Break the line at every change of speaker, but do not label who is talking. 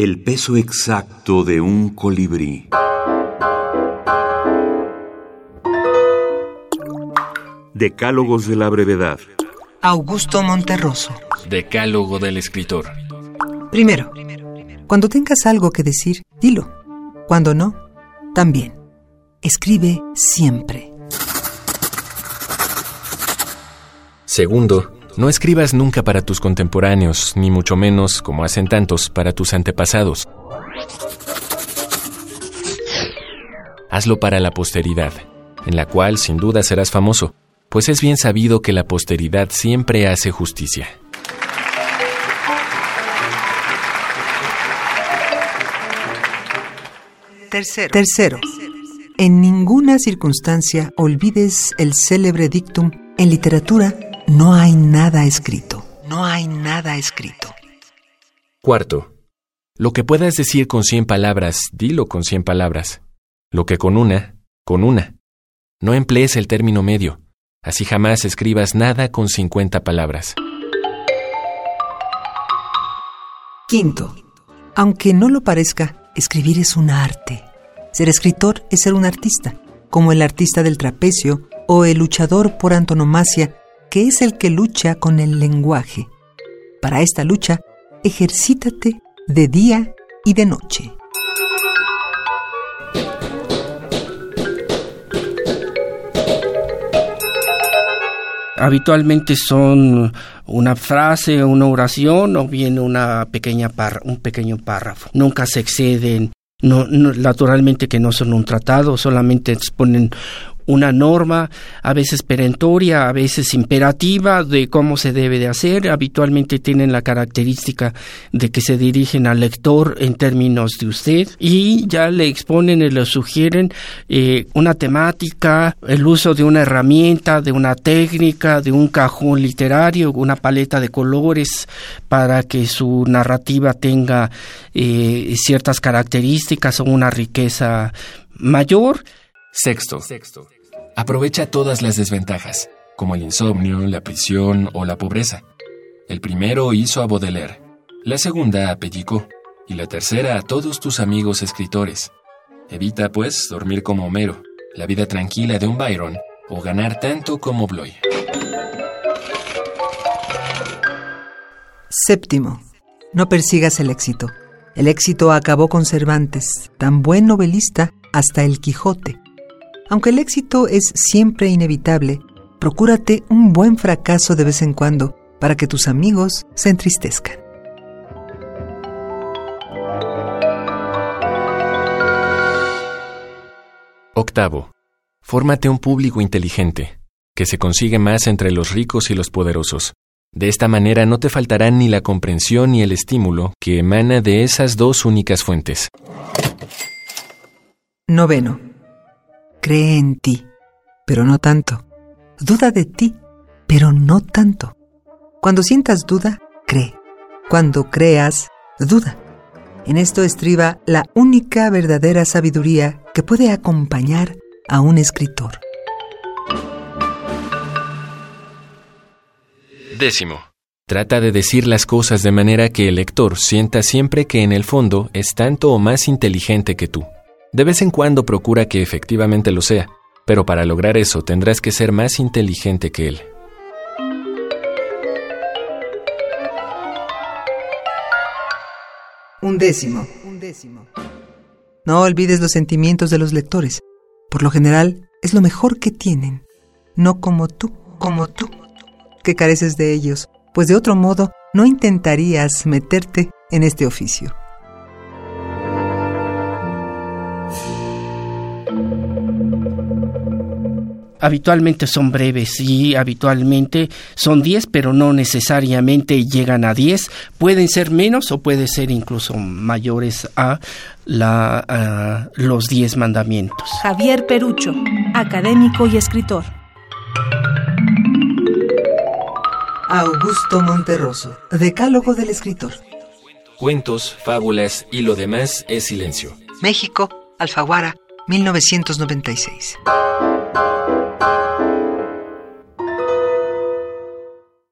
El peso exacto de un colibrí. Decálogos de la brevedad.
Augusto Monterroso.
Decálogo del escritor.
Primero, cuando tengas algo que decir, dilo. Cuando no, también. Escribe siempre.
Segundo, no escribas nunca para tus contemporáneos, ni mucho menos, como hacen tantos, para tus antepasados. Hazlo para la posteridad, en la cual sin duda serás famoso, pues es bien sabido que la posteridad siempre hace justicia.
Tercero. Tercero. En ninguna circunstancia olvides el célebre dictum en literatura no hay nada escrito. No hay nada escrito.
Cuarto, lo que puedas decir con cien palabras, dilo con cien palabras. Lo que con una, con una. No emplees el término medio. Así jamás escribas nada con cincuenta palabras.
Quinto, aunque no lo parezca, escribir es un arte. Ser escritor es ser un artista, como el artista del trapecio o el luchador por antonomasia que es el que lucha con el lenguaje. Para esta lucha, ejercítate de día y de noche.
Habitualmente son una frase, una oración o bien una pequeña un pequeño párrafo. Nunca se exceden no, naturalmente que no son un tratado, solamente exponen una norma, a veces perentoria, a veces imperativa de cómo se debe de hacer. Habitualmente tienen la característica de que se dirigen al lector en términos de usted y ya le exponen y le sugieren eh, una temática, el uso de una herramienta, de una técnica, de un cajón literario, una paleta de colores para que su narrativa tenga eh, ciertas características o una riqueza mayor.
Sexto. Aprovecha todas las desventajas, como el insomnio, la prisión o la pobreza. El primero hizo a Baudelaire, la segunda a Pellicot y la tercera a todos tus amigos escritores. Evita, pues, dormir como Homero, la vida tranquila de un Byron o ganar tanto como Bloy.
Séptimo. No persigas el éxito. El éxito acabó con Cervantes, tan buen novelista hasta el Quijote. Aunque el éxito es siempre inevitable, procúrate un buen fracaso de vez en cuando para que tus amigos se entristezcan.
Octavo. Fórmate un público inteligente, que se consigue más entre los ricos y los poderosos. De esta manera no te faltarán ni la comprensión ni el estímulo que emana de esas dos únicas fuentes.
Noveno. Cree en ti, pero no tanto. Duda de ti, pero no tanto. Cuando sientas duda, cree. Cuando creas, duda. En esto estriba la única verdadera sabiduría que puede acompañar a un escritor.
Décimo. Trata de decir las cosas de manera que el lector sienta siempre que en el fondo es tanto o más inteligente que tú. De vez en cuando procura que efectivamente lo sea, pero para lograr eso tendrás que ser más inteligente que él.
Un décimo. No olvides los sentimientos de los lectores. Por lo general, es lo mejor que tienen. No como tú, como tú, que careces de ellos, pues de otro modo no intentarías meterte en este oficio.
Habitualmente son breves y habitualmente son 10, pero no necesariamente llegan a 10. Pueden ser menos o pueden ser incluso mayores a, la, los 10 mandamientos.
Javier Perucho, académico y escritor.
Augusto Monterroso, Decálogo del Escritor.
Cuentos, fábulas y lo demás es silencio.
México, Alfaguara, 1996.